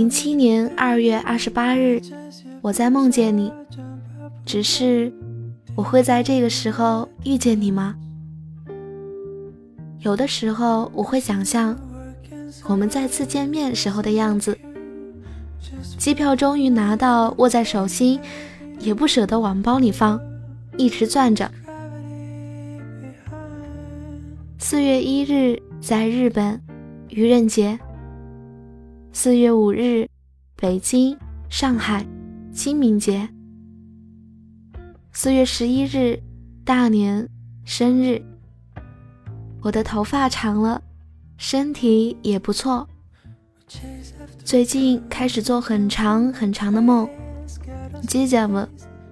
零七年二月二十八日，我在梦见你，只是我会在这个时候遇见你吗？有的时候我会想象我们再次见面时候的样子，机票终于拿到，握在手心，也不舍得往包里放，一直攥着。四月一日，在日本，愚人节。四月五日，北京、上海，清明节。四月十一日，大年，生日。我的头发长了，身体也不错。最近开始做很长很长的梦。j j a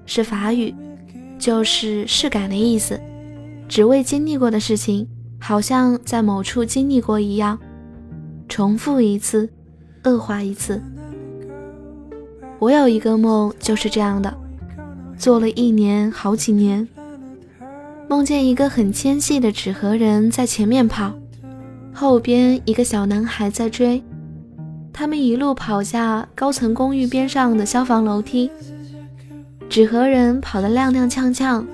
是法语，就是试感的意思，只为经历过的事情，好像在某处经历过一样，重复一次。恶化一次。我有一个梦，就是这样的，做了一年好几年，梦见一个很纤细的纸盒人在前面跑，后边一个小男孩在追，他们一路跑下高层公寓边上的消防楼梯，纸盒人跑得踉踉跄跄，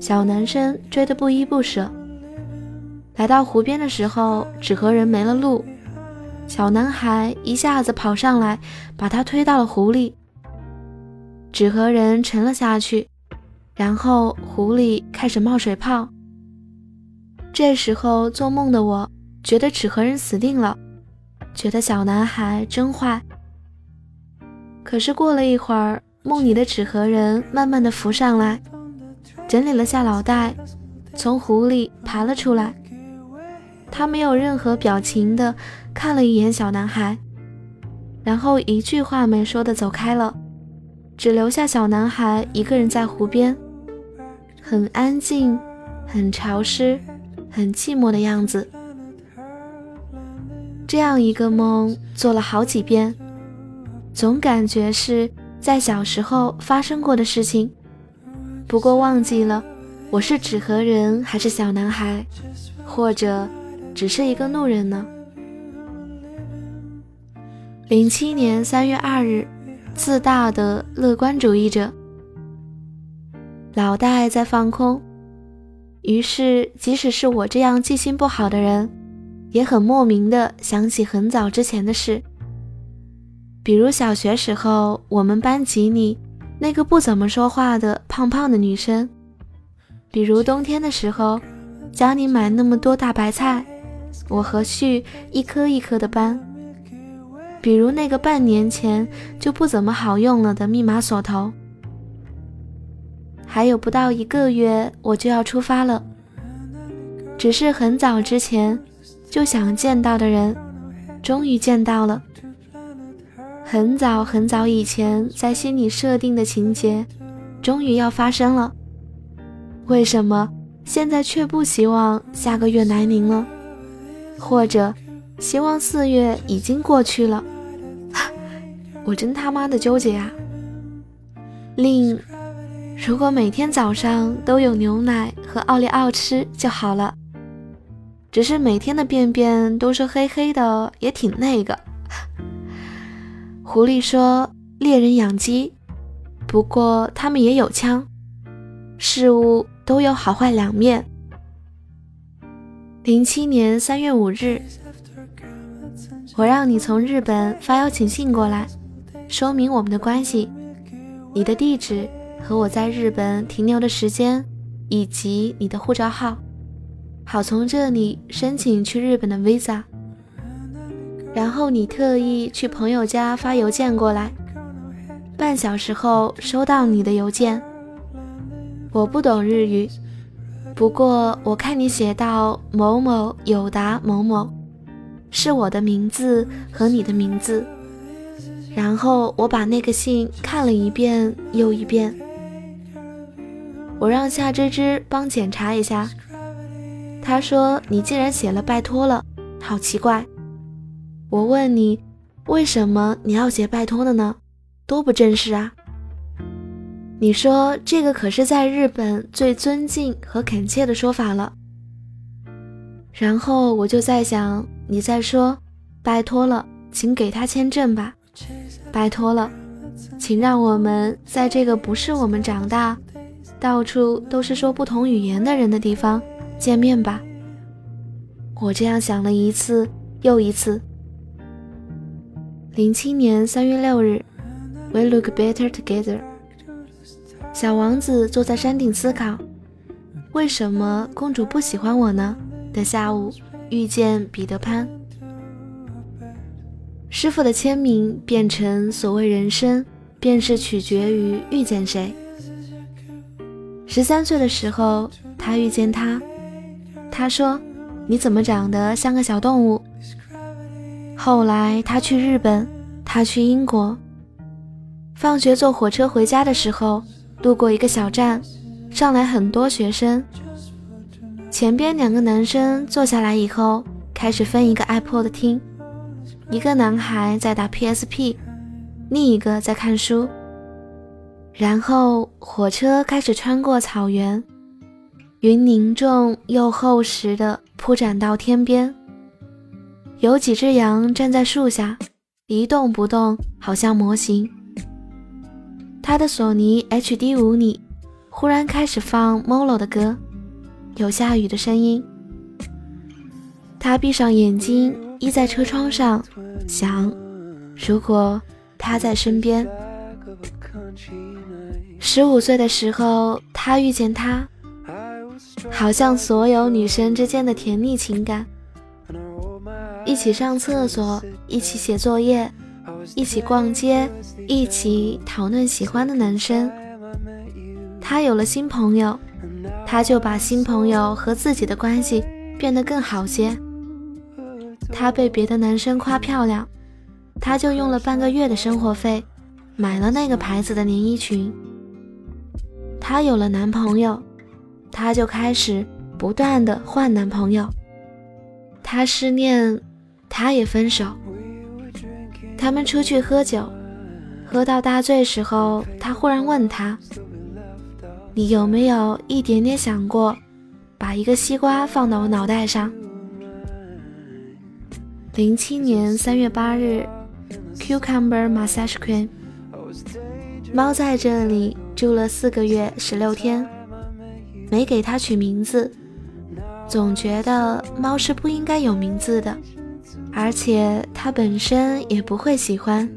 小男生追得不依不舍。来到湖边的时候，纸盒人没了路。小男孩一下子跑上来，把他推到了湖里。纸盒人沉了下去，然后湖里开始冒水泡。这时候做梦的我觉得纸盒人死定了，觉得小男孩真坏。可是过了一会儿，梦里的纸盒人慢慢的浮上来，整理了下脑袋，从湖里爬了出来。他没有任何表情的看了一眼小男孩，然后一句话没说的走开了，只留下小男孩一个人在湖边，很安静、很潮湿、很寂寞的样子。这样一个梦做了好几遍，总感觉是在小时候发生过的事情，不过忘记了我是纸盒人还是小男孩，或者。只是一个路人呢。零七年三月二日，自大的乐观主义者，脑袋在放空，于是即使是我这样记性不好的人，也很莫名的想起很早之前的事，比如小学时候我们班级里那个不怎么说话的胖胖的女生，比如冬天的时候家里买那么多大白菜。我和旭一颗一颗的搬，比如那个半年前就不怎么好用了的密码锁头，还有不到一个月我就要出发了，只是很早之前就想见到的人，终于见到了。很早很早以前在心里设定的情节，终于要发生了。为什么现在却不希望下个月来临了？或者，希望四月已经过去了，我真他妈的纠结啊！另，如果每天早上都有牛奶和奥利奥吃就好了，只是每天的便便都是黑黑的，也挺那个。狐狸说：“猎人养鸡，不过他们也有枪。事物都有好坏两面。”零七年三月五日，我让你从日本发邀请信过来，说明我们的关系，你的地址和我在日本停留的时间，以及你的护照号，好从这里申请去日本的 visa。然后你特意去朋友家发邮件过来，半小时后收到你的邮件。我不懂日语。不过我看你写到某某有达某某，是我的名字和你的名字。然后我把那个信看了一遍又一遍。我让夏芝芝帮检查一下，他说你既然写了拜托了，好奇怪。我问你，为什么你要写拜托的呢？多不正式啊！你说这个可是在日本最尊敬和恳切的说法了。然后我就在想，你在说，拜托了，请给他签证吧。拜托了，请让我们在这个不是我们长大、到处都是说不同语言的人的地方见面吧。我这样想了一次又一次。零七年三月六日，We look better together。小王子坐在山顶思考，为什么公主不喜欢我呢？的下午，遇见彼得潘。师傅的签名变成所谓人生，便是取决于遇见谁。十三岁的时候，他遇见他，他说：“你怎么长得像个小动物？”后来他去日本，他去英国。放学坐火车回家的时候，路过一个小站，上来很多学生。前边两个男生坐下来以后，开始分一个 iPod 听。一个男孩在打 PSP，另一个在看书。然后火车开始穿过草原，云凝重又厚实的铺展到天边。有几只羊站在树下，一动不动，好像模型。他的索尼 HD 五里忽然开始放 Molo 的歌，有下雨的声音。他闭上眼睛。依在车窗上，想：如果他在身边。十五岁的时候，他遇见他，好像所有女生之间的甜蜜情感，一起上厕所，一起写作业，一起逛街，一起讨论喜欢的男生。他有了新朋友，他就把新朋友和自己的关系变得更好些。她被别的男生夸漂亮，她就用了半个月的生活费买了那个牌子的连衣裙。她有了男朋友，她就开始不断的换男朋友。她失恋，她也分手。他们出去喝酒，喝到大醉时候，他忽然问她：“你有没有一点点想过，把一个西瓜放到我脑袋上？”零七年三月八日，Cucumber Massage Cream。猫在这里住了四个月十六天，没给它取名字，总觉得猫是不应该有名字的，而且它本身也不会喜欢。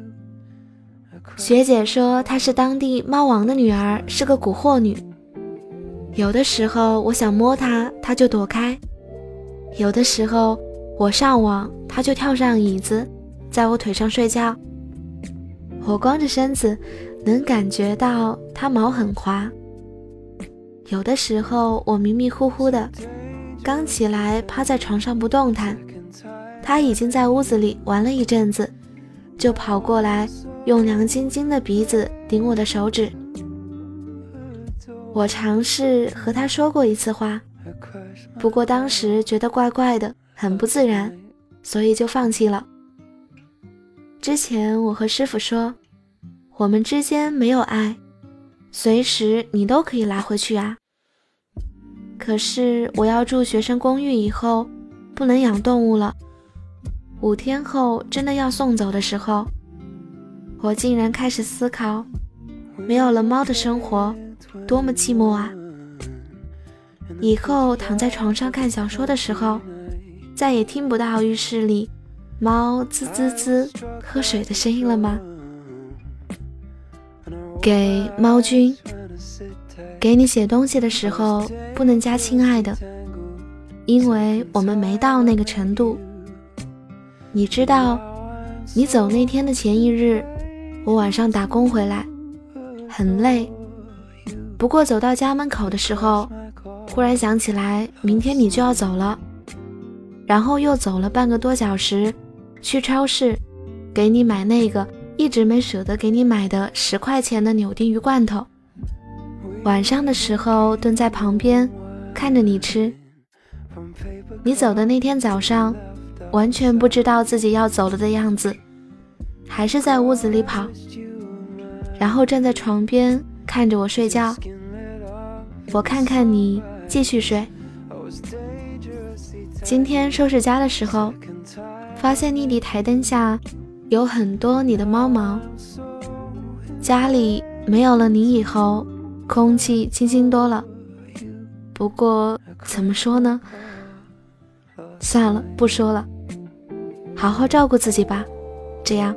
学姐说她是当地猫王的女儿，是个蛊惑女。有的时候我想摸它，它就躲开；有的时候。我上网，它就跳上椅子，在我腿上睡觉。我光着身子，能感觉到它毛很滑。有的时候我迷迷糊糊的，刚起来趴在床上不动弹，它已经在屋子里玩了一阵子，就跑过来用凉晶晶的鼻子顶我的手指。我尝试和它说过一次话，不过当时觉得怪怪的。很不自然，所以就放弃了。之前我和师傅说，我们之间没有爱，随时你都可以拿回去啊。可是我要住学生公寓以后，不能养动物了。五天后真的要送走的时候，我竟然开始思考，没有了猫的生活多么寂寞啊！以后躺在床上看小说的时候。再也听不到浴室里猫滋滋滋喝水的声音了吗？给猫君，给你写东西的时候不能加“亲爱的”，因为我们没到那个程度。你知道，你走那天的前一日，我晚上打工回来，很累。不过走到家门口的时候，忽然想起来，明天你就要走了。然后又走了半个多小时，去超市给你买那个一直没舍得给你买的十块钱的柳丁鱼罐头。晚上的时候蹲在旁边看着你吃。你走的那天早上，完全不知道自己要走了的样子，还是在屋子里跑，然后站在床边看着我睡觉。我看看你，继续睡。今天收拾家的时候，发现你的台灯下有很多你的猫毛。家里没有了你以后，空气清新多了。不过怎么说呢？算了，不说了。好好照顾自己吧。这样。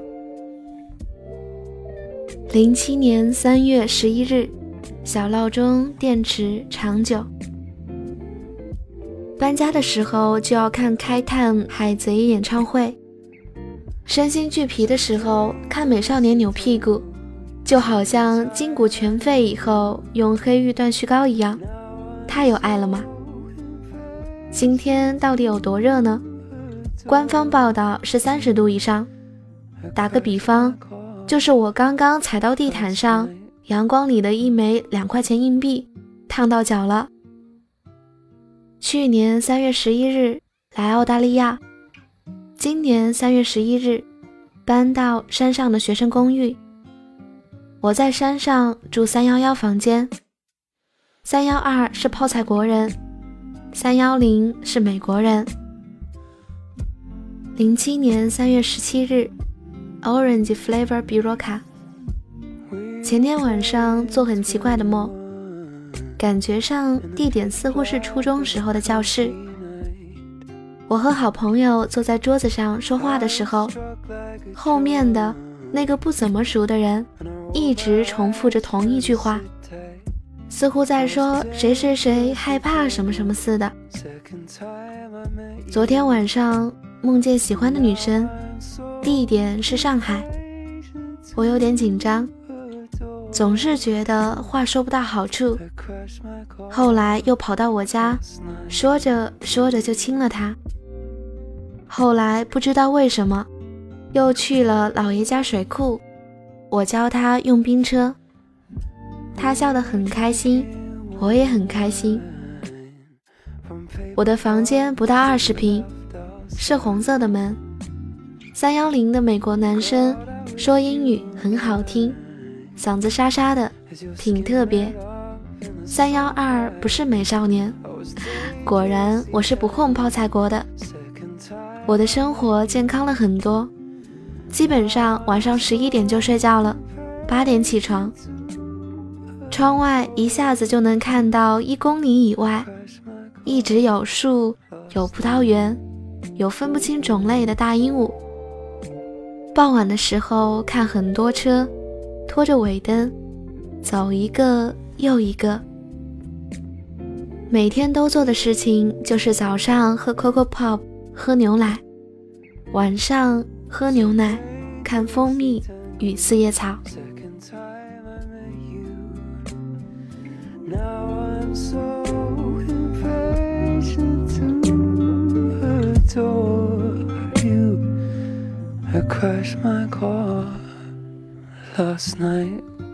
零七年三月十一日，小闹钟电池长久。搬家的时候就要看开探海贼演唱会，身心俱疲的时候看美少年扭屁股，就好像筋骨全废以后用黑玉断续膏一样，太有爱了吗？今天到底有多热呢？官方报道是三十度以上。打个比方，就是我刚刚踩到地毯上，阳光里的一枚两块钱硬币，烫到脚了。去年三月十一日来澳大利亚，今年三月十一日搬到山上的学生公寓。我在山上住三幺幺房间，三幺二是泡菜国人，三幺零是美国人。零七年三月十七日，Orange Flavor b u r o c a 前天晚上做很奇怪的梦。感觉上地点似乎是初中时候的教室。我和好朋友坐在桌子上说话的时候，后面的那个不怎么熟的人一直重复着同一句话，似乎在说谁谁谁害怕什么什么似的。昨天晚上梦见喜欢的女生，地点是上海，我有点紧张。总是觉得话说不到好处，后来又跑到我家，说着说着就亲了他。后来不知道为什么，又去了姥爷家水库，我教他用冰车，他笑得很开心，我也很开心。我的房间不到二十平，是红色的门。三幺零的美国男生说英语很好听。嗓子沙沙的，挺特别。三幺二不是美少年，果然我是不混泡菜国的。我的生活健康了很多，基本上晚上十一点就睡觉了，八点起床。窗外一下子就能看到一公里以外，一直有树，有葡萄园，有分不清种类的大鹦鹉。傍晚的时候看很多车。拖着尾灯，走一个又一个。每天都做的事情就是早上喝 Coco Pop，喝牛奶；晚上喝牛奶，看蜂蜜与四叶草。I crash my car Last night.